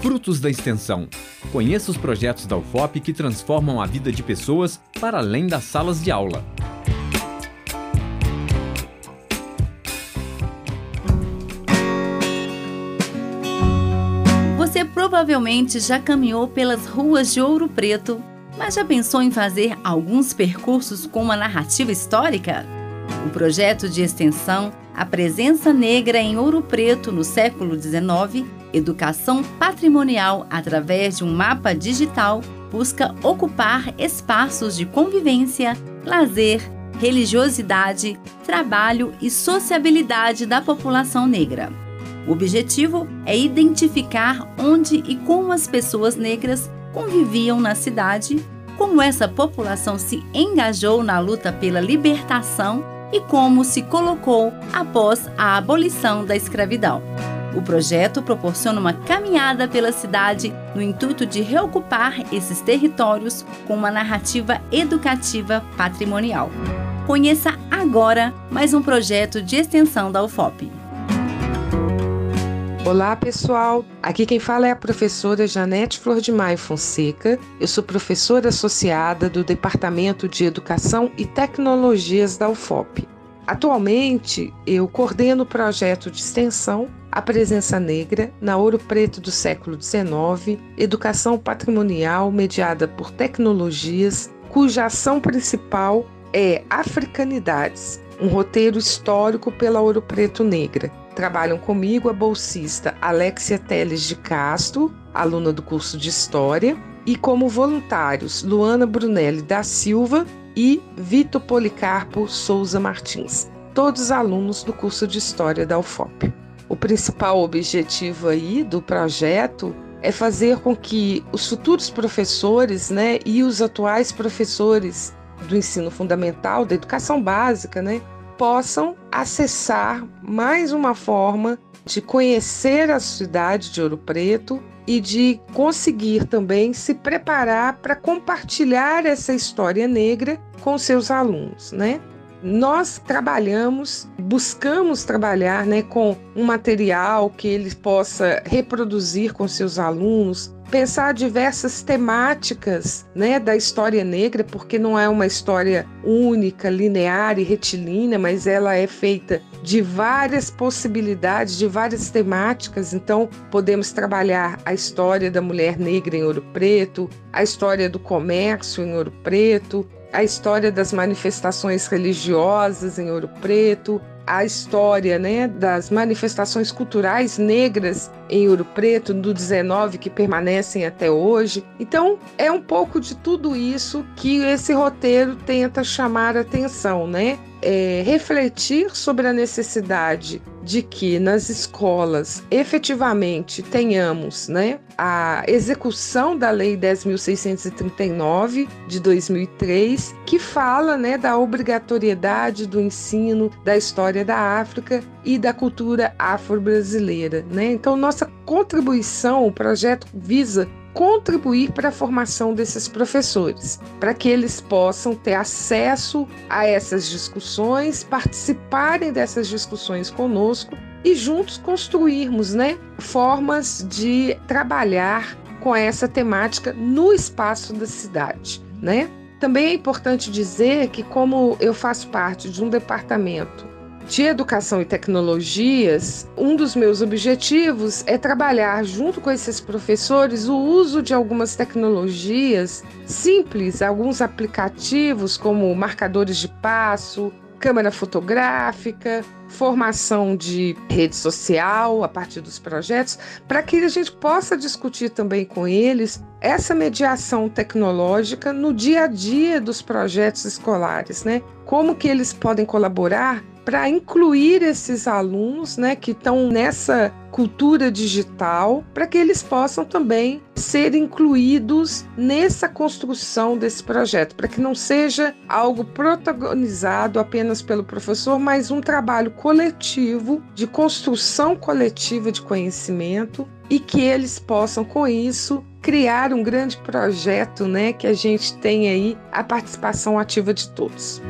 Frutos da Extensão. Conheça os projetos da UFOP que transformam a vida de pessoas para além das salas de aula. Você provavelmente já caminhou pelas ruas de Ouro Preto, mas já pensou em fazer alguns percursos com uma narrativa histórica? O projeto de extensão A Presença Negra em Ouro Preto no século XIX, Educação Patrimonial através de um mapa digital, busca ocupar espaços de convivência, lazer, religiosidade, trabalho e sociabilidade da população negra. O objetivo é identificar onde e como as pessoas negras conviviam na cidade, como essa população se engajou na luta pela libertação e como se colocou após a abolição da escravidão. O projeto proporciona uma caminhada pela cidade no intuito de reocupar esses territórios com uma narrativa educativa patrimonial. Conheça agora mais um projeto de extensão da UFOP. Olá, pessoal. Aqui quem fala é a professora Janete Flor de Maio Fonseca. Eu sou professora associada do Departamento de Educação e Tecnologias da UFOP. Atualmente, eu coordeno o projeto de extensão A Presença Negra na Ouro Preto do século XIX, Educação Patrimonial mediada por tecnologias, cuja ação principal é Africanidades, um roteiro histórico pela Ouro Preto Negra. Trabalham comigo a bolsista Alexia Teles de Castro, aluna do curso de História, e como voluntários Luana Brunelli da Silva e Vitor Policarpo Souza Martins, todos alunos do curso de História da UFOP. O principal objetivo aí do projeto é fazer com que os futuros professores, né, e os atuais professores do ensino fundamental, da educação básica, né, possam acessar mais uma forma de conhecer a cidade de Ouro Preto e de conseguir também se preparar para compartilhar essa história negra com seus alunos, né? Nós trabalhamos, buscamos trabalhar né, com um material que ele possa reproduzir com seus alunos, pensar diversas temáticas né, da história negra, porque não é uma história única, linear e retilínea, mas ela é feita de várias possibilidades, de várias temáticas. Então, podemos trabalhar a história da mulher negra em Ouro Preto, a história do comércio em Ouro Preto, a história das manifestações religiosas em Ouro Preto, a história né, das manifestações culturais negras em Ouro Preto do 19 que permanecem até hoje. Então, é um pouco de tudo isso que esse roteiro tenta chamar atenção, né? É, refletir sobre a necessidade de que nas escolas efetivamente tenhamos né, a execução da Lei 10.639 de 2003, que fala né, da obrigatoriedade do ensino da história da África e da cultura afro-brasileira. Né? Então, nossa contribuição, o projeto visa contribuir para a formação desses professores, para que eles possam ter acesso a essas discussões, participarem dessas discussões conosco e juntos construirmos, né, formas de trabalhar com essa temática no espaço da cidade, né? Também é importante dizer que como eu faço parte de um departamento de Educação e Tecnologias, um dos meus objetivos é trabalhar junto com esses professores o uso de algumas tecnologias simples, alguns aplicativos como marcadores de passo, câmera fotográfica, formação de rede social a partir dos projetos, para que a gente possa discutir também com eles essa mediação tecnológica no dia a dia dos projetos escolares, né? Como que eles podem colaborar para incluir esses alunos né, que estão nessa cultura digital, para que eles possam também ser incluídos nessa construção desse projeto, para que não seja algo protagonizado apenas pelo professor, mas um trabalho coletivo de construção coletiva de conhecimento e que eles possam com isso criar um grande projeto, né, que a gente tenha aí a participação ativa de todos.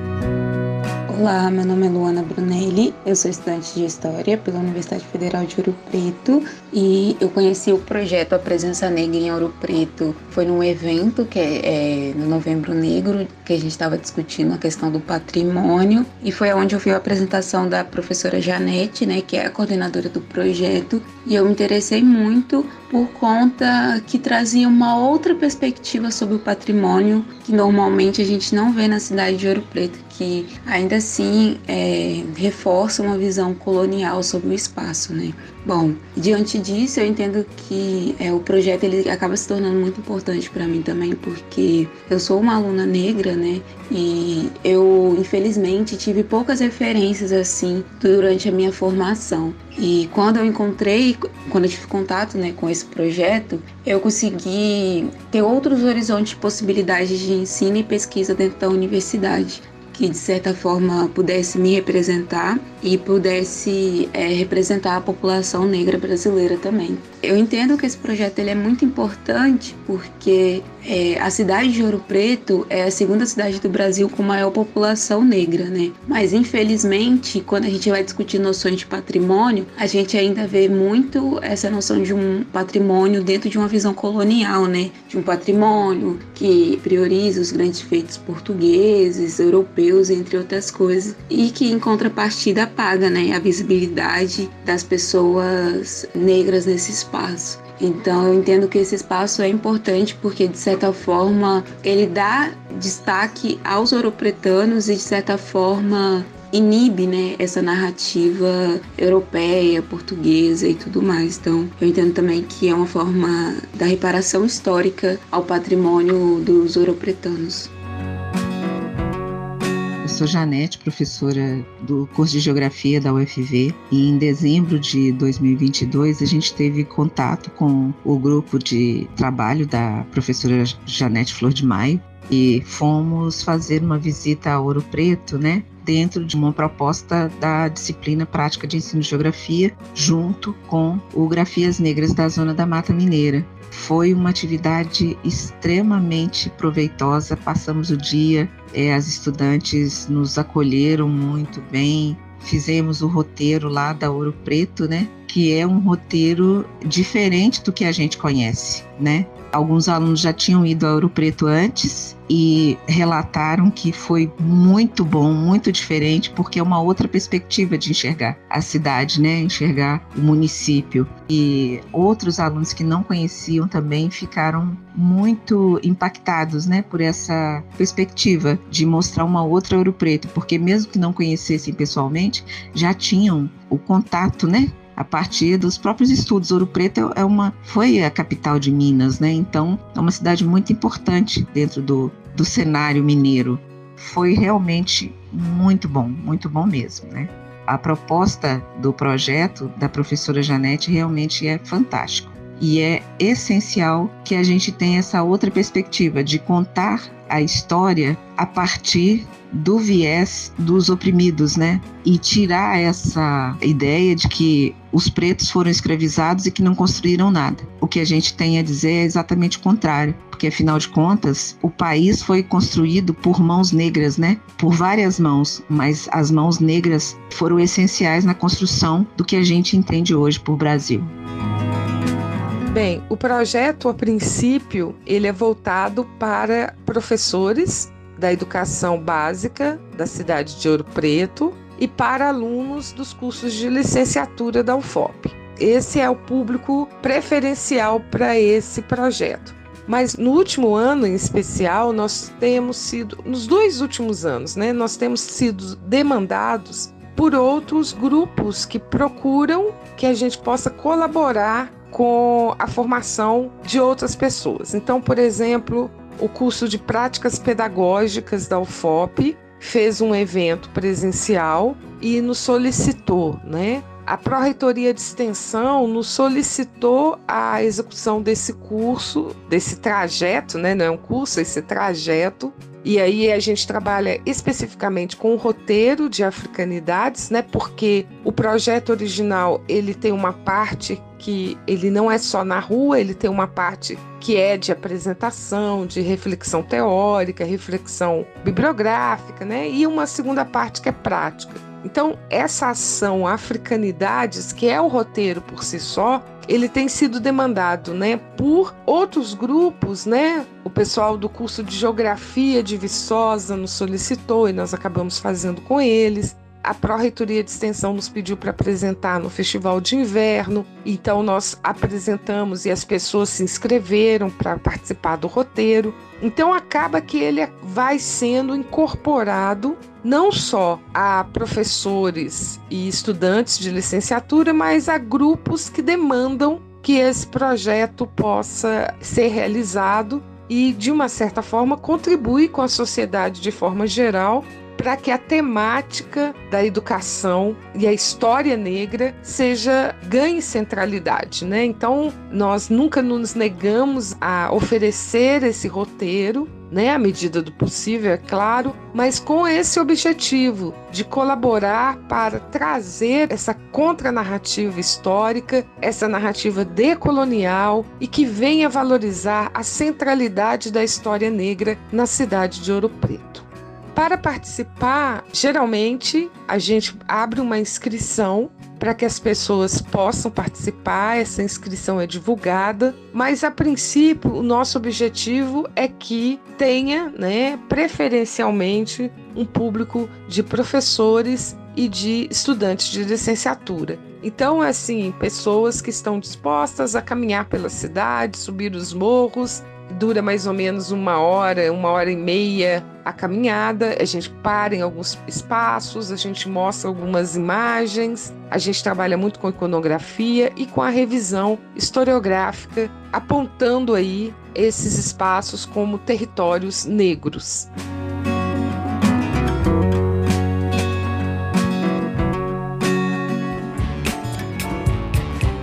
Olá, meu nome é Luana Brunelli, eu sou estudante de História pela Universidade Federal de Ouro Preto e eu conheci o projeto A Presença Negra em Ouro Preto. Foi num evento que é, é no Novembro Negro, que a gente estava discutindo a questão do patrimônio e foi onde eu vi a apresentação da professora Janete, né, que é a coordenadora do projeto, e eu me interessei muito por conta que trazia uma outra perspectiva sobre o patrimônio que normalmente a gente não vê na cidade de Ouro Preto, que ainda assim é, reforça uma visão colonial sobre o espaço, né? Bom, diante disso, eu entendo que é, o projeto ele acaba se tornando muito importante para mim também, porque eu sou uma aluna negra, né? E eu, infelizmente, tive poucas referências assim durante a minha formação. E quando eu encontrei, quando eu tive contato né, com esse projeto, eu consegui ter outros horizontes de possibilidades de ensino e pesquisa dentro da universidade que de certa forma pudesse me representar e pudesse é, representar a população negra brasileira também. Eu entendo que esse projeto ele é muito importante porque é, a cidade de Ouro Preto é a segunda cidade do Brasil com maior população negra, né? Mas infelizmente, quando a gente vai discutir noções de patrimônio, a gente ainda vê muito essa noção de um patrimônio dentro de uma visão colonial, né? De um patrimônio que prioriza os grandes feitos portugueses, europeus, entre outras coisas, e que em contrapartida apaga, né, a visibilidade das pessoas negras nesse espaço. Então eu entendo que esse espaço é importante porque de certa forma ele dá destaque aos ouropretanos e de certa forma inibe né, essa narrativa europeia, portuguesa e tudo mais. Então, eu entendo também que é uma forma da reparação histórica ao patrimônio dos ouropretanos sou Janete, professora do curso de Geografia da UFV, e em dezembro de 2022 a gente teve contato com o grupo de trabalho da professora Janete Flor de Maio e fomos fazer uma visita a Ouro Preto, né? Dentro de uma proposta da disciplina prática de ensino de geografia, junto com o Grafias Negras da Zona da Mata Mineira. Foi uma atividade extremamente proveitosa. Passamos o dia, é, as estudantes nos acolheram muito bem. Fizemos o roteiro lá da Ouro Preto, né? Que é um roteiro diferente do que a gente conhece, né? Alguns alunos já tinham ido a Ouro Preto antes e relataram que foi muito bom, muito diferente, porque é uma outra perspectiva de enxergar a cidade, né? Enxergar o município. E outros alunos que não conheciam também ficaram muito impactados, né, por essa perspectiva de mostrar uma outra Ouro Preto, porque mesmo que não conhecessem pessoalmente, já tinham o contato, né, a partir dos próprios estudos. Ouro Preto é uma, foi a capital de Minas, né? Então é uma cidade muito importante dentro do, do cenário mineiro. Foi realmente muito bom, muito bom mesmo, né? A proposta do projeto da professora Janete realmente é fantástico. E é essencial que a gente tenha essa outra perspectiva de contar a história a partir do viés dos oprimidos, né? E tirar essa ideia de que os pretos foram escravizados e que não construíram nada. O que a gente tem a dizer é exatamente o contrário, porque afinal de contas, o país foi construído por mãos negras, né? Por várias mãos, mas as mãos negras foram essenciais na construção do que a gente entende hoje por Brasil. Bem, o projeto, a princípio, ele é voltado para professores da educação básica da cidade de Ouro Preto e para alunos dos cursos de licenciatura da UFOP. Esse é o público preferencial para esse projeto. Mas no último ano em especial, nós temos sido, nos dois últimos anos, né, nós temos sido demandados por outros grupos que procuram que a gente possa colaborar com a formação de outras pessoas. Então, por exemplo, o curso de práticas pedagógicas da UFOP fez um evento presencial e nos solicitou, né? A Pró-Reitoria de Extensão nos solicitou a execução desse curso, desse trajeto, né? Não é um curso, esse trajeto. E aí a gente trabalha especificamente com o roteiro de africanidades, né? Porque o projeto original ele tem uma parte que ele não é só na rua, ele tem uma parte que é de apresentação, de reflexão teórica, reflexão bibliográfica, né? E uma segunda parte que é prática. Então, essa ação Africanidades, que é o roteiro por si só, ele tem sido demandado, né, por outros grupos, né? O pessoal do curso de Geografia de Viçosa nos solicitou e nós acabamos fazendo com eles a Pró-Reitoria de Extensão nos pediu para apresentar no Festival de Inverno, então nós apresentamos e as pessoas se inscreveram para participar do roteiro. Então acaba que ele vai sendo incorporado não só a professores e estudantes de licenciatura, mas a grupos que demandam que esse projeto possa ser realizado e, de uma certa forma, contribuir com a sociedade de forma geral para que a temática da educação e a história negra seja ganhe centralidade, né? Então, nós nunca nos negamos a oferecer esse roteiro né, à medida do possível, é claro, mas com esse objetivo de colaborar para trazer essa contranarrativa histórica, essa narrativa decolonial e que venha valorizar a centralidade da história negra na cidade de Ouro Preto. Para participar, geralmente a gente abre uma inscrição para que as pessoas possam participar. Essa inscrição é divulgada, mas a princípio o nosso objetivo é que tenha, né, preferencialmente um público de professores e de estudantes de licenciatura. Então, assim, pessoas que estão dispostas a caminhar pela cidade, subir os morros dura mais ou menos uma hora, uma hora e meia a caminhada. A gente para em alguns espaços, a gente mostra algumas imagens, a gente trabalha muito com iconografia e com a revisão historiográfica, apontando aí esses espaços como territórios negros.